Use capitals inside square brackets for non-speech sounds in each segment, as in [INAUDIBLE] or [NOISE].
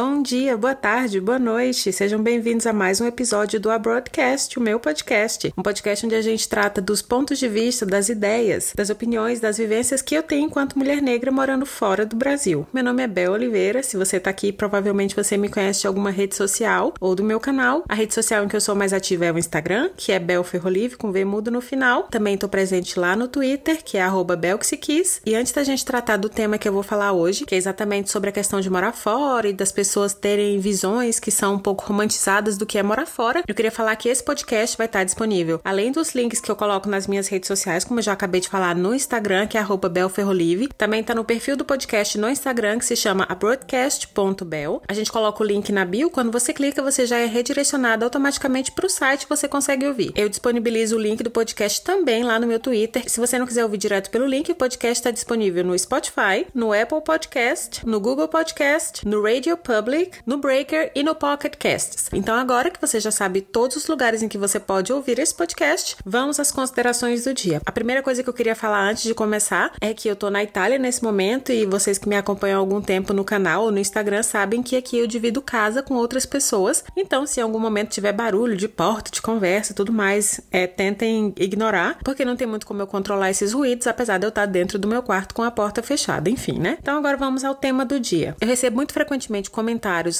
Bom dia, boa tarde, boa noite. Sejam bem-vindos a mais um episódio do A Broadcast, o meu podcast. Um podcast onde a gente trata dos pontos de vista, das ideias, das opiniões, das vivências que eu tenho enquanto mulher negra morando fora do Brasil. Meu nome é Bel Oliveira. Se você tá aqui, provavelmente você me conhece de alguma rede social ou do meu canal. A rede social em que eu sou mais ativa é o Instagram, que é Bel Ferrolive, com V mudo no final. Também tô presente lá no Twitter, que é Belxiquis. E antes da gente tratar do tema que eu vou falar hoje, que é exatamente sobre a questão de morar fora e das pessoas terem visões que são um pouco romantizadas do que é morar fora, eu queria falar que esse podcast vai estar disponível, além dos links que eu coloco nas minhas redes sociais, como eu já acabei de falar, no Instagram, que é belferrolive. Também tá no perfil do podcast no Instagram, que se chama broadcast.bel. A gente coloca o link na bio, quando você clica, você já é redirecionado automaticamente para o site e você consegue ouvir. Eu disponibilizo o link do podcast também lá no meu Twitter. Se você não quiser ouvir direto pelo link, o podcast está disponível no Spotify, no Apple Podcast, no Google Podcast, no Radio Public, no Breaker e no Pocket Casts. Então, agora que você já sabe todos os lugares em que você pode ouvir esse podcast, vamos às considerações do dia. A primeira coisa que eu queria falar antes de começar é que eu tô na Itália nesse momento e vocês que me acompanham há algum tempo no canal ou no Instagram sabem que aqui eu divido casa com outras pessoas. Então, se em algum momento tiver barulho de porta, de conversa e tudo mais, é, tentem ignorar, porque não tem muito como eu controlar esses ruídos, apesar de eu estar dentro do meu quarto com a porta fechada. Enfim, né? Então, agora vamos ao tema do dia. Eu recebo muito frequentemente comentários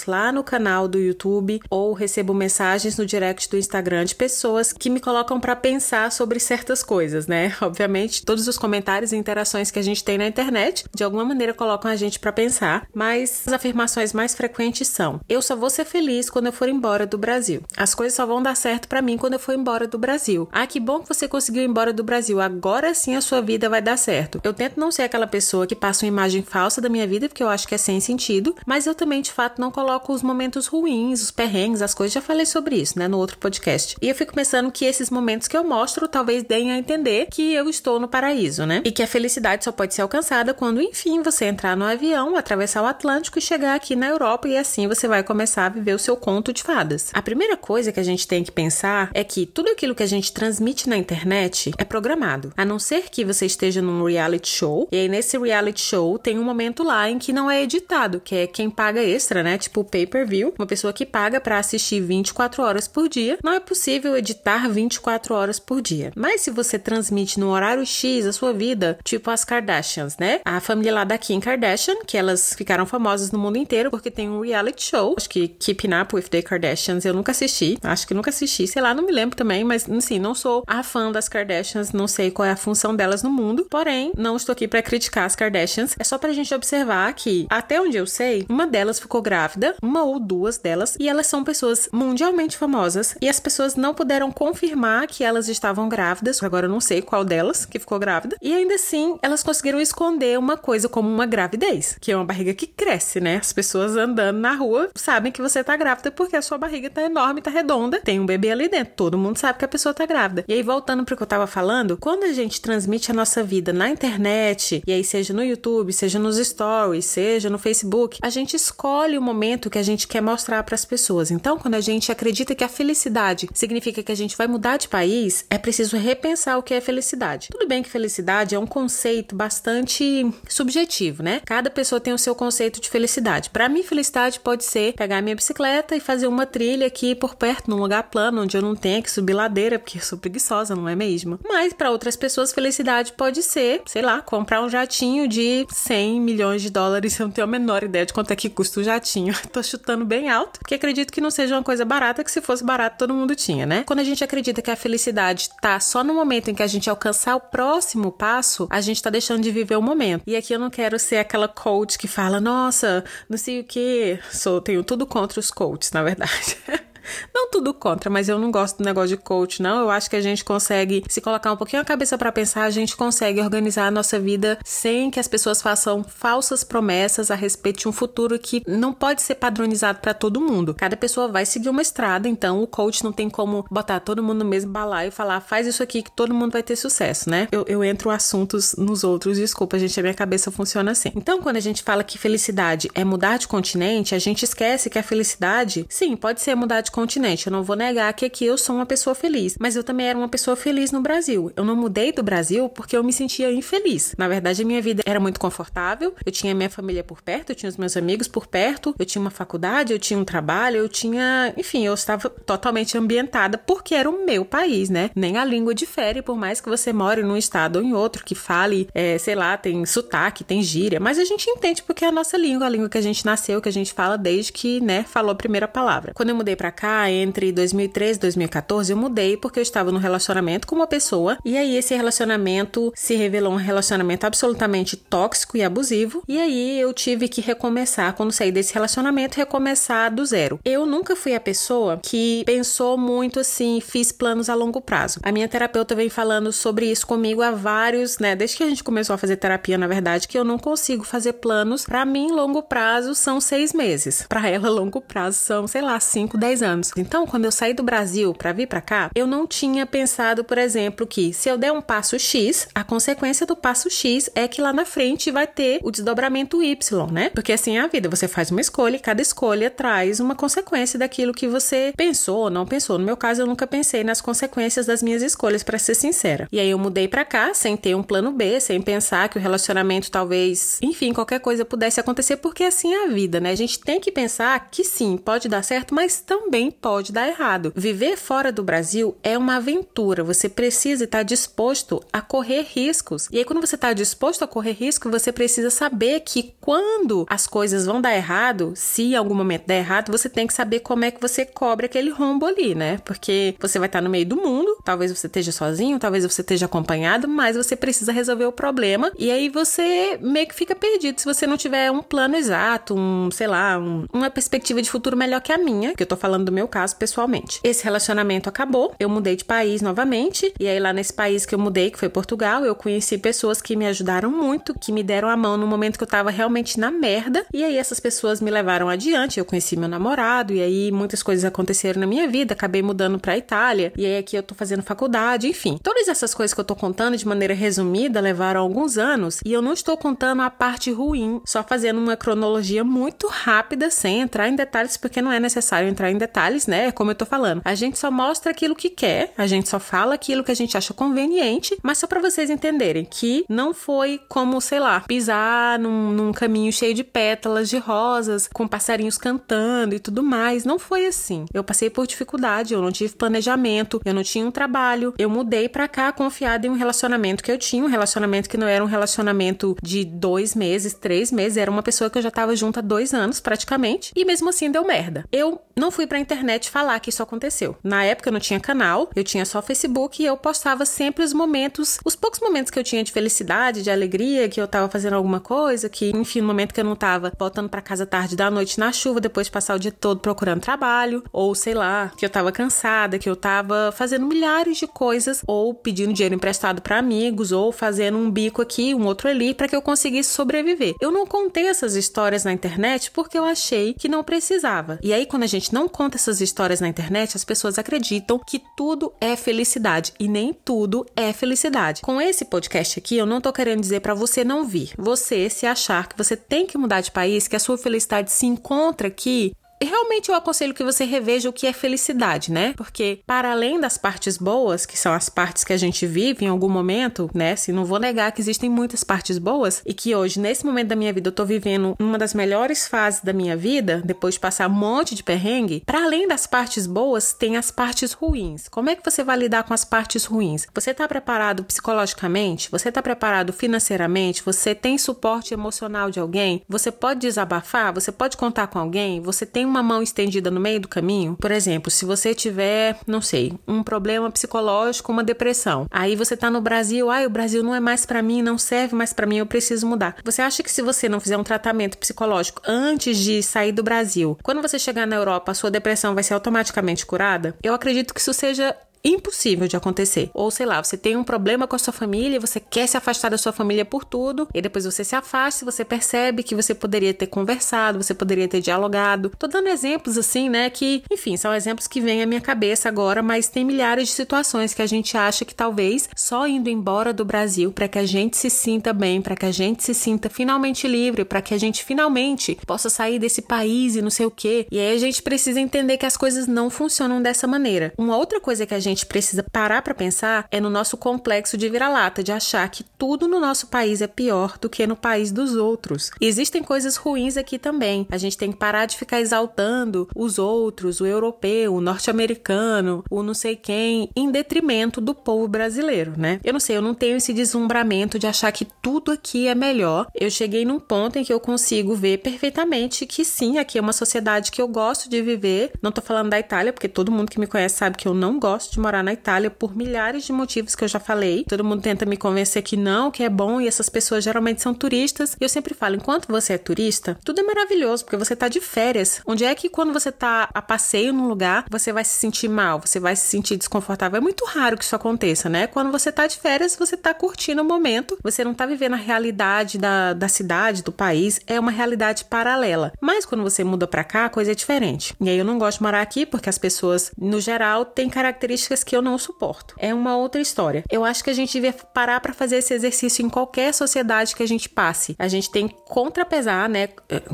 lá no canal do YouTube ou recebo mensagens no direct do Instagram de pessoas que me colocam para pensar sobre certas coisas, né? [LAUGHS] Obviamente, todos os comentários e interações que a gente tem na internet de alguma maneira colocam a gente para pensar, mas as afirmações mais frequentes são: eu só vou ser feliz quando eu for embora do Brasil. As coisas só vão dar certo para mim quando eu for embora do Brasil. Ah, que bom que você conseguiu ir embora do Brasil. Agora sim a sua vida vai dar certo. Eu tento não ser aquela pessoa que passa uma imagem falsa da minha vida, porque eu acho que é sem sentido, mas eu também de fato não coloco os momentos ruins, os perrengues, as coisas. Já falei sobre isso, né, no outro podcast. E eu fico pensando que esses momentos que eu mostro talvez deem a entender que eu estou no paraíso, né? E que a felicidade só pode ser alcançada quando, enfim, você entrar no avião, atravessar o Atlântico e chegar aqui na Europa e assim você vai começar a viver o seu conto de fadas. A primeira coisa que a gente tem que pensar é que tudo aquilo que a gente transmite na internet é programado. A não ser que você esteja num reality show, e aí nesse reality show tem um momento lá em que não é editado, que é quem paga extra, né? Tipo pay-per-view, uma pessoa que paga para assistir 24 horas por dia. Não é possível editar 24 horas por dia. Mas se você transmite no horário X a sua vida, tipo as Kardashians, né? A família lá da Kim Kardashian, que elas ficaram famosas no mundo inteiro porque tem um reality show, acho que Keeping Up with the Kardashians, eu nunca assisti, acho que nunca assisti, sei lá, não me lembro também, mas assim, não sou a fã das Kardashians, não sei qual é a função delas no mundo, porém, não estou aqui para criticar as Kardashians, é só pra gente observar que, até onde eu sei, uma delas ficou grávida, uma ou duas delas, e elas são pessoas mundialmente famosas, e as pessoas não puderam confirmar que elas estavam grávidas, agora eu não sei qual delas que ficou grávida, e ainda assim, elas conseguiram esconder uma coisa como uma gravidez, que é uma barriga que cresce, né? As pessoas andando na rua sabem que você tá grávida porque a sua barriga tá enorme, tá redonda, tem um bebê ali dentro, todo mundo sabe que a pessoa tá grávida. E aí, voltando pro que eu tava falando, quando a gente transmite a nossa vida na internet, e aí seja no YouTube, seja nos stories, seja no Facebook, a gente escolhe o momento que a gente quer mostrar para as pessoas. Então, quando a gente acredita que a felicidade significa que a gente vai mudar de país, é preciso repensar o que é felicidade. Tudo bem que felicidade é um conceito bastante subjetivo, né? Cada pessoa tem o seu conceito de felicidade. Para mim, felicidade pode ser pegar minha bicicleta e fazer uma trilha aqui por perto, num lugar plano, onde eu não tenha que subir ladeira, porque eu sou preguiçosa, não é mesmo? Mas para outras pessoas, felicidade pode ser, sei lá, comprar um jatinho de 100 milhões de dólares. Eu não tenho a menor ideia de quanto é que custa o jatinho. [LAUGHS] Tô chutando bem alto, porque acredito que não seja uma coisa barata, que se fosse barato todo mundo tinha, né? Quando a gente acredita que a felicidade tá só no momento em que a gente alcançar o próximo passo, a gente tá deixando de viver o momento. E aqui eu não quero ser aquela coach que fala, nossa, não sei o que. Sou, tenho tudo contra os coaches, na verdade. [LAUGHS] Não tudo contra, mas eu não gosto do negócio de coach, não. Eu acho que a gente consegue se colocar um pouquinho a cabeça para pensar, a gente consegue organizar a nossa vida sem que as pessoas façam falsas promessas a respeito de um futuro que não pode ser padronizado para todo mundo. Cada pessoa vai seguir uma estrada, então o coach não tem como botar todo mundo no mesmo balaio e falar, faz isso aqui que todo mundo vai ter sucesso, né? Eu, eu entro assuntos nos outros, desculpa, gente, a minha cabeça funciona assim. Então, quando a gente fala que felicidade é mudar de continente, a gente esquece que a felicidade, sim, pode ser mudar de continente. Eu não vou negar que aqui eu sou uma pessoa feliz, mas eu também era uma pessoa feliz no Brasil. Eu não mudei do Brasil porque eu me sentia infeliz. Na verdade, a minha vida era muito confortável, eu tinha minha família por perto, eu tinha os meus amigos por perto, eu tinha uma faculdade, eu tinha um trabalho, eu tinha, enfim, eu estava totalmente ambientada porque era o meu país, né? Nem a língua difere, por mais que você more num estado ou em outro que fale, é, sei lá, tem sotaque, tem gíria, mas a gente entende porque é a nossa língua, a língua que a gente nasceu, que a gente fala desde que, né, falou a primeira palavra. Quando eu mudei para cá, entre 2013 e 2014, eu mudei porque eu estava num relacionamento com uma pessoa e aí esse relacionamento se revelou um relacionamento absolutamente tóxico e abusivo e aí eu tive que recomeçar, quando saí desse relacionamento, recomeçar do zero. Eu nunca fui a pessoa que pensou muito assim, fiz planos a longo prazo. A minha terapeuta vem falando sobre isso comigo há vários, né, desde que a gente começou a fazer terapia, na verdade, que eu não consigo fazer planos. Para mim, longo prazo são seis meses. Para ela, longo prazo são, sei lá, cinco, dez anos. Então, quando eu saí do Brasil para vir para cá, eu não tinha pensado, por exemplo, que se eu der um passo X, a consequência do passo X é que lá na frente vai ter o desdobramento Y, né? Porque assim é a vida, você faz uma escolha e cada escolha traz uma consequência daquilo que você pensou ou não pensou. No meu caso, eu nunca pensei nas consequências das minhas escolhas, para ser sincera. E aí eu mudei para cá sem ter um plano B, sem pensar que o relacionamento talvez, enfim, qualquer coisa pudesse acontecer, porque assim é a vida, né? A gente tem que pensar que sim, pode dar certo, mas também pode dar errado. Viver fora do Brasil é uma aventura. Você precisa estar disposto a correr riscos. E aí, quando você está disposto a correr risco, você precisa saber que quando as coisas vão dar errado, se em algum momento der errado, você tem que saber como é que você cobre aquele rombo ali, né? Porque você vai estar no meio do mundo, talvez você esteja sozinho, talvez você esteja acompanhado, mas você precisa resolver o problema. E aí você meio que fica perdido se você não tiver um plano exato, um, sei lá, um, uma perspectiva de futuro melhor que a minha, que eu tô falando do meu caso pessoalmente. Esse relacionamento acabou, eu mudei de país novamente, e aí lá nesse país que eu mudei, que foi Portugal, eu conheci pessoas que me ajudaram muito, que me deram a mão no momento que eu tava realmente na merda, e aí essas pessoas me levaram adiante. Eu conheci meu namorado, e aí muitas coisas aconteceram na minha vida, acabei mudando pra Itália, e aí aqui eu tô fazendo faculdade, enfim. Todas essas coisas que eu tô contando de maneira resumida levaram alguns anos, e eu não estou contando a parte ruim, só fazendo uma cronologia muito rápida, sem entrar em detalhes, porque não é necessário entrar em detalhes, né? Como eu tô falando. A gente só mostra aquilo que quer, a gente só fala aquilo que a gente acha conveniente, mas só para vocês entenderem que não foi como, sei lá, pisar num, num caminho cheio de pétalas de rosas, com passarinhos cantando e tudo mais. Não foi assim. Eu passei por dificuldade, eu não tive planejamento, eu não tinha um trabalho. Eu mudei para cá confiada em um relacionamento que eu tinha, um relacionamento que não era um relacionamento de dois meses, três meses, era uma pessoa que eu já tava junto há dois anos praticamente, e mesmo assim deu merda. Eu não fui pra internet falar que isso aconteceu. Na época eu não tinha canal, eu tinha só Facebook e eu postava sempre os momentos, os poucos momentos que eu tinha de felicidade, de alegria, que eu tava fazendo alguma coisa, que, enfim, no momento que eu não tava voltando para casa tarde da noite na chuva, depois de passar o dia todo procurando trabalho, ou sei lá, que eu tava cansada, que eu tava fazendo milhares de coisas, ou pedindo dinheiro emprestado para amigos, ou fazendo um bico aqui, um outro ali, para que eu conseguisse sobreviver. Eu não contei essas histórias na internet porque eu achei que não precisava. E aí, quando a gente não conta essas histórias na internet, as pessoas acreditam que tudo é felicidade e nem tudo é felicidade. Com esse podcast aqui, eu não tô querendo dizer para você não vir. Você se achar que você tem que mudar de país, que a sua felicidade se encontra aqui, realmente eu aconselho que você reveja o que é felicidade, né? Porque para além das partes boas, que são as partes que a gente vive em algum momento, né? Se não vou negar que existem muitas partes boas e que hoje nesse momento da minha vida eu tô vivendo uma das melhores fases da minha vida, depois de passar um monte de perrengue, para além das partes boas, tem as partes ruins. Como é que você vai lidar com as partes ruins? Você tá preparado psicologicamente? Você tá preparado financeiramente? Você tem suporte emocional de alguém? Você pode desabafar? Você pode contar com alguém? Você tem uma mão estendida no meio do caminho, por exemplo, se você tiver, não sei, um problema psicológico, uma depressão, aí você tá no Brasil, ai, o Brasil não é mais para mim, não serve mais para mim, eu preciso mudar. Você acha que se você não fizer um tratamento psicológico antes de sair do Brasil, quando você chegar na Europa, a sua depressão vai ser automaticamente curada? Eu acredito que isso seja impossível de acontecer. Ou sei lá, você tem um problema com a sua família, você quer se afastar da sua família por tudo, e depois você se afasta, você percebe que você poderia ter conversado, você poderia ter dialogado. Tô dando exemplos assim, né, que, enfim, são exemplos que vêm à minha cabeça agora, mas tem milhares de situações que a gente acha que talvez só indo embora do Brasil para que a gente se sinta bem, para que a gente se sinta finalmente livre, para que a gente finalmente possa sair desse país e não sei o quê. E aí a gente precisa entender que as coisas não funcionam dessa maneira. Uma outra coisa que a gente precisa parar para pensar é no nosso complexo de vira-lata, de achar que tudo no nosso país é pior do que no país dos outros. E existem coisas ruins aqui também. A gente tem que parar de ficar exaltando os outros, o europeu, o norte-americano, o não sei quem, em detrimento do povo brasileiro, né? Eu não sei, eu não tenho esse deslumbramento de achar que tudo aqui é melhor. Eu cheguei num ponto em que eu consigo ver perfeitamente que sim, aqui é uma sociedade que eu gosto de viver. Não tô falando da Itália, porque todo mundo que me conhece sabe que eu não gosto de morar na Itália por milhares de motivos que eu já falei. Todo mundo tenta me convencer que não, que é bom, e essas pessoas geralmente são turistas. E eu sempre falo, enquanto você é turista, tudo é maravilhoso, porque você tá de férias. Onde é que quando você tá a passeio num lugar, você vai se sentir mal, você vai se sentir desconfortável? É muito raro que isso aconteça, né? Quando você tá de férias, você tá curtindo o momento, você não tá vivendo a realidade da, da cidade, do país, é uma realidade paralela. Mas quando você muda para cá, a coisa é diferente. E aí eu não gosto de morar aqui porque as pessoas, no geral, têm características que eu não suporto. É uma outra história. Eu acho que a gente devia parar para fazer esse exercício em qualquer sociedade que a gente passe. A gente tem que contrapesar, né?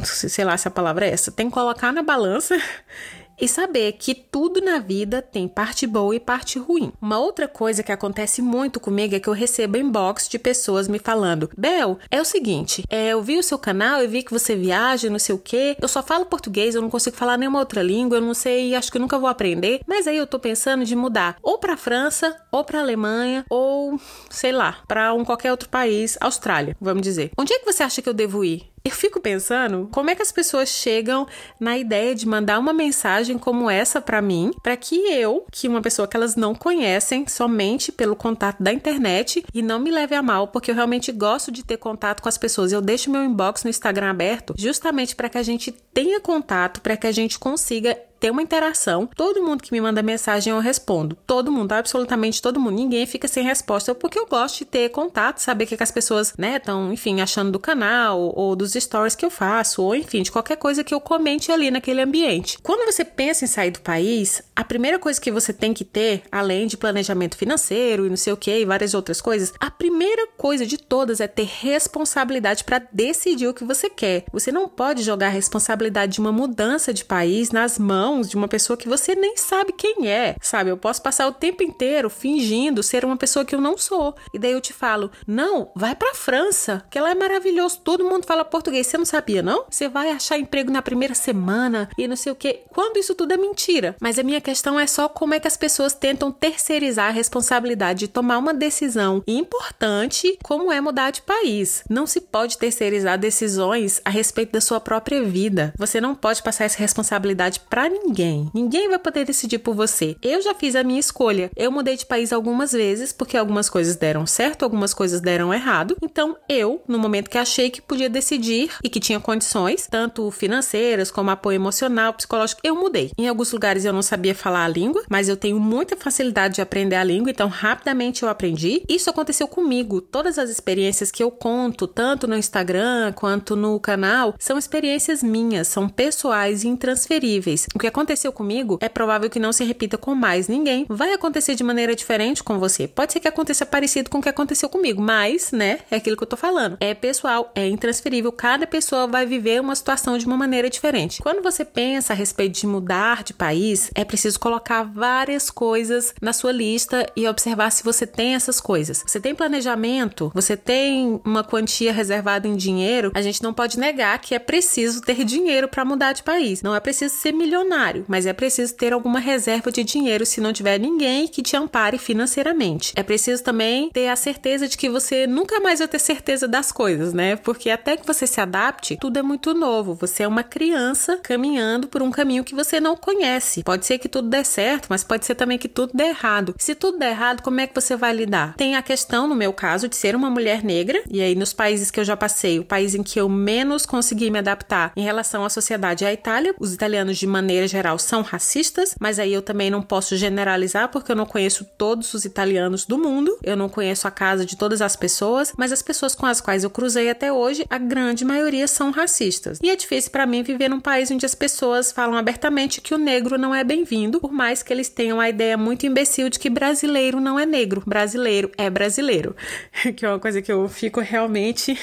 Sei lá se a palavra é essa. Tem que colocar na balança e saber que tudo na vida tem parte boa e parte ruim. Uma outra coisa que acontece muito comigo é que eu recebo inbox de pessoas me falando: Bel, é o seguinte, é, eu vi o seu canal, eu vi que você viaja, não sei o que, eu só falo português, eu não consigo falar nenhuma outra língua, eu não sei, acho que nunca vou aprender, mas aí eu tô pensando de mudar ou pra França, ou pra Alemanha, ou sei lá, pra um qualquer outro país, Austrália, vamos dizer. Onde é que você acha que eu devo ir? Eu fico pensando como é que as pessoas chegam na ideia de mandar uma mensagem como essa para mim, para que eu, que uma pessoa que elas não conhecem somente pelo contato da internet e não me leve a mal, porque eu realmente gosto de ter contato com as pessoas. Eu deixo meu inbox no Instagram aberto justamente para que a gente tenha contato, para que a gente consiga ter uma interação. Todo mundo que me manda mensagem eu respondo. Todo mundo, absolutamente todo mundo. Ninguém fica sem resposta porque eu gosto de ter contato, saber o que, que as pessoas, né, estão, enfim, achando do canal ou dos stories que eu faço, ou enfim, de qualquer coisa que eu comente ali naquele ambiente. Quando você pensa em sair do país, a primeira coisa que você tem que ter, além de planejamento financeiro e não sei o que e várias outras coisas, a primeira coisa de todas é ter responsabilidade para decidir o que você quer. Você não pode jogar a responsabilidade de uma mudança de país nas mãos mãos de uma pessoa que você nem sabe quem é, sabe? Eu posso passar o tempo inteiro fingindo ser uma pessoa que eu não sou. E daí eu te falo: "Não, vai para França, que ela é maravilhoso, todo mundo fala português, você não sabia não? Você vai achar emprego na primeira semana e não sei o quê". Quando isso tudo é mentira. Mas a minha questão é só como é que as pessoas tentam terceirizar a responsabilidade de tomar uma decisão importante, como é mudar de país. Não se pode terceirizar decisões a respeito da sua própria vida. Você não pode passar essa responsabilidade para ninguém ninguém. Ninguém vai poder decidir por você. Eu já fiz a minha escolha. Eu mudei de país algumas vezes porque algumas coisas deram certo, algumas coisas deram errado. Então, eu, no momento que achei que podia decidir e que tinha condições, tanto financeiras como apoio emocional, psicológico, eu mudei. Em alguns lugares eu não sabia falar a língua, mas eu tenho muita facilidade de aprender a língua, então rapidamente eu aprendi. Isso aconteceu comigo. Todas as experiências que eu conto, tanto no Instagram quanto no canal, são experiências minhas, são pessoais e intransferíveis. O que aconteceu comigo é provável que não se repita com mais ninguém. Vai acontecer de maneira diferente com você. Pode ser que aconteça parecido com o que aconteceu comigo, mas, né, é aquilo que eu tô falando. É pessoal, é intransferível. Cada pessoa vai viver uma situação de uma maneira diferente. Quando você pensa a respeito de mudar de país, é preciso colocar várias coisas na sua lista e observar se você tem essas coisas. Você tem planejamento? Você tem uma quantia reservada em dinheiro? A gente não pode negar que é preciso ter dinheiro para mudar de país. Não é preciso ser milionário mas é preciso ter alguma reserva de dinheiro se não tiver ninguém que te ampare financeiramente. É preciso também ter a certeza de que você nunca mais vai ter certeza das coisas, né? Porque até que você se adapte, tudo é muito novo. Você é uma criança caminhando por um caminho que você não conhece. Pode ser que tudo dê certo, mas pode ser também que tudo dê errado. Se tudo der errado, como é que você vai lidar? Tem a questão, no meu caso, de ser uma mulher negra, e aí nos países que eu já passei, o país em que eu menos consegui me adaptar em relação à sociedade é a Itália. Os italianos, de maneira geral, são racistas, mas aí eu também não posso generalizar porque eu não conheço todos os italianos do mundo, eu não conheço a casa de todas as pessoas, mas as pessoas com as quais eu cruzei até hoje, a grande maioria são racistas. E é difícil para mim viver num país onde as pessoas falam abertamente que o negro não é bem-vindo, por mais que eles tenham a ideia muito imbecil de que brasileiro não é negro, brasileiro é brasileiro. [LAUGHS] que é uma coisa que eu fico realmente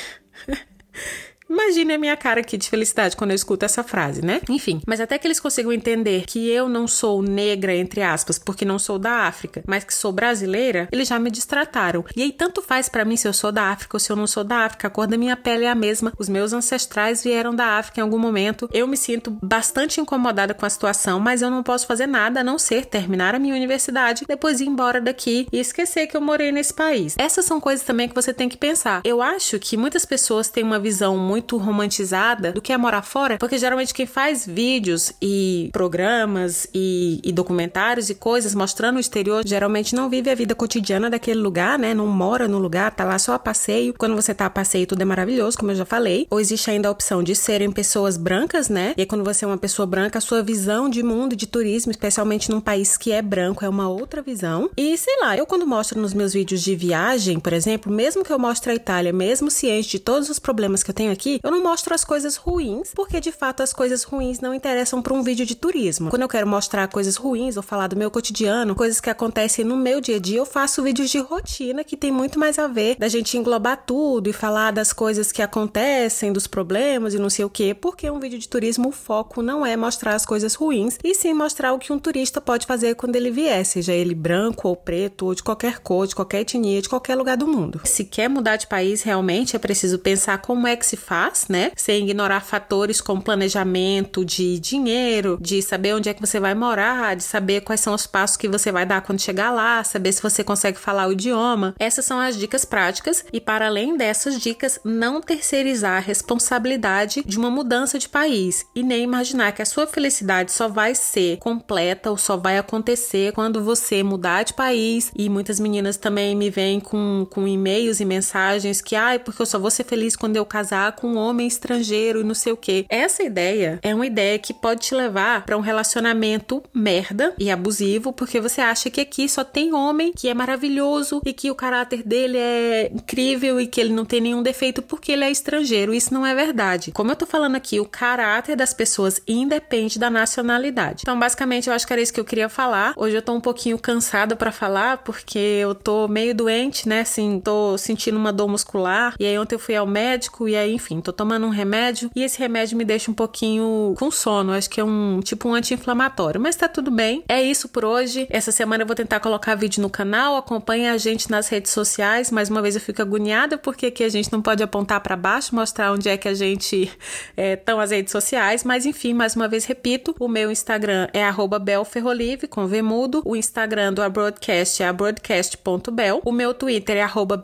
[LAUGHS] Imagine a minha cara aqui de felicidade quando eu escuto essa frase, né? Enfim, mas até que eles consigam entender que eu não sou negra, entre aspas, porque não sou da África, mas que sou brasileira, eles já me distrataram. E aí tanto faz para mim se eu sou da África ou se eu não sou da África, a cor da minha pele é a mesma. Os meus ancestrais vieram da África em algum momento. Eu me sinto bastante incomodada com a situação, mas eu não posso fazer nada a não ser terminar a minha universidade, depois ir embora daqui e esquecer que eu morei nesse país. Essas são coisas também que você tem que pensar. Eu acho que muitas pessoas têm uma visão muito muito romantizada do que é morar fora, porque geralmente quem faz vídeos e programas e, e documentários e coisas mostrando o exterior geralmente não vive a vida cotidiana daquele lugar, né? Não mora no lugar, tá lá só a passeio. Quando você tá a passeio, tudo é maravilhoso, como eu já falei. Ou existe ainda a opção de serem pessoas brancas, né? E aí, quando você é uma pessoa branca, a sua visão de mundo, de turismo, especialmente num país que é branco, é uma outra visão. E sei lá, eu quando mostro nos meus vídeos de viagem, por exemplo, mesmo que eu mostre a Itália, mesmo ciente de todos os problemas que eu tenho aqui, aqui, eu não mostro as coisas ruins, porque de fato as coisas ruins não interessam para um vídeo de turismo. Quando eu quero mostrar coisas ruins ou falar do meu cotidiano, coisas que acontecem no meu dia a dia, eu faço vídeos de rotina que tem muito mais a ver da gente englobar tudo e falar das coisas que acontecem, dos problemas e não sei o que, porque um vídeo de turismo o foco não é mostrar as coisas ruins, e sim mostrar o que um turista pode fazer quando ele vier, seja ele branco ou preto, ou de qualquer cor, de qualquer etnia, de qualquer lugar do mundo. Se quer mudar de país, realmente é preciso pensar como é que se faz faz, né? Sem ignorar fatores como planejamento de dinheiro, de saber onde é que você vai morar, de saber quais são os passos que você vai dar quando chegar lá, saber se você consegue falar o idioma. Essas são as dicas práticas e para além dessas dicas, não terceirizar a responsabilidade de uma mudança de país e nem imaginar que a sua felicidade só vai ser completa ou só vai acontecer quando você mudar de país. E muitas meninas também me vêm com, com e-mails e mensagens que, ai, porque eu só vou ser feliz quando eu casar com um homem estrangeiro e não sei o que. Essa ideia é uma ideia que pode te levar para um relacionamento merda e abusivo, porque você acha que aqui só tem homem que é maravilhoso e que o caráter dele é incrível e que ele não tem nenhum defeito porque ele é estrangeiro. Isso não é verdade. Como eu tô falando aqui, o caráter das pessoas independe da nacionalidade. Então, basicamente, eu acho que era isso que eu queria falar. Hoje eu tô um pouquinho cansada para falar porque eu tô meio doente, né? Assim, tô sentindo uma dor muscular. E aí ontem eu fui ao médico e aí, enfim, tô tomando um remédio e esse remédio me deixa um pouquinho com sono. Acho que é um tipo um anti-inflamatório, mas tá tudo bem. É isso por hoje. Essa semana eu vou tentar colocar vídeo no canal. Acompanhe a gente nas redes sociais. Mais uma vez eu fico agoniada porque aqui a gente não pode apontar para baixo, mostrar onde é que a gente estão é, as redes sociais. Mas enfim, mais uma vez repito: o meu Instagram é belferrolive com Vemudo. O Instagram do Abroadcast é abroadcast.bel. O meu Twitter é arroba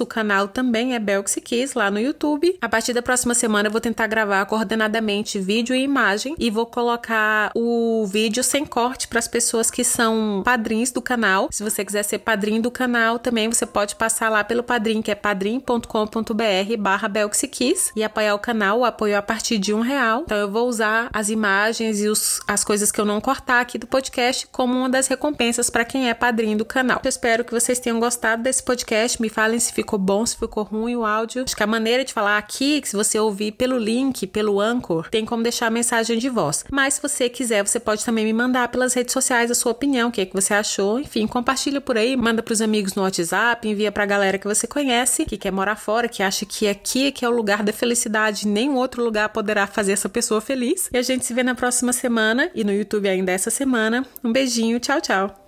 O canal também é Belxiquis lá no YouTube. A partir da próxima semana eu vou tentar gravar coordenadamente vídeo e imagem e vou colocar o vídeo sem corte para as pessoas que são padrinhos do canal. Se você quiser ser padrinho do canal, também você pode passar lá pelo padrinho, que é padrim.com.br barra e apoiar o canal, o apoio a partir de um real. Então eu vou usar as imagens e os, as coisas que eu não cortar aqui do podcast como uma das recompensas para quem é padrinho do canal. Eu espero que vocês tenham gostado desse podcast. Me falem se ficou bom, se ficou ruim o áudio. Acho que a maneira de falar aqui que se você ouvir pelo link, pelo Anchor, tem como deixar a mensagem de voz. Mas se você quiser, você pode também me mandar pelas redes sociais a sua opinião, o que, é que você achou. Enfim, compartilha por aí, manda pros amigos no WhatsApp, envia pra galera que você conhece, que quer morar fora, que acha que aqui que é o lugar da felicidade, nenhum outro lugar poderá fazer essa pessoa feliz. E a gente se vê na próxima semana e no YouTube ainda essa semana. Um beijinho, tchau, tchau.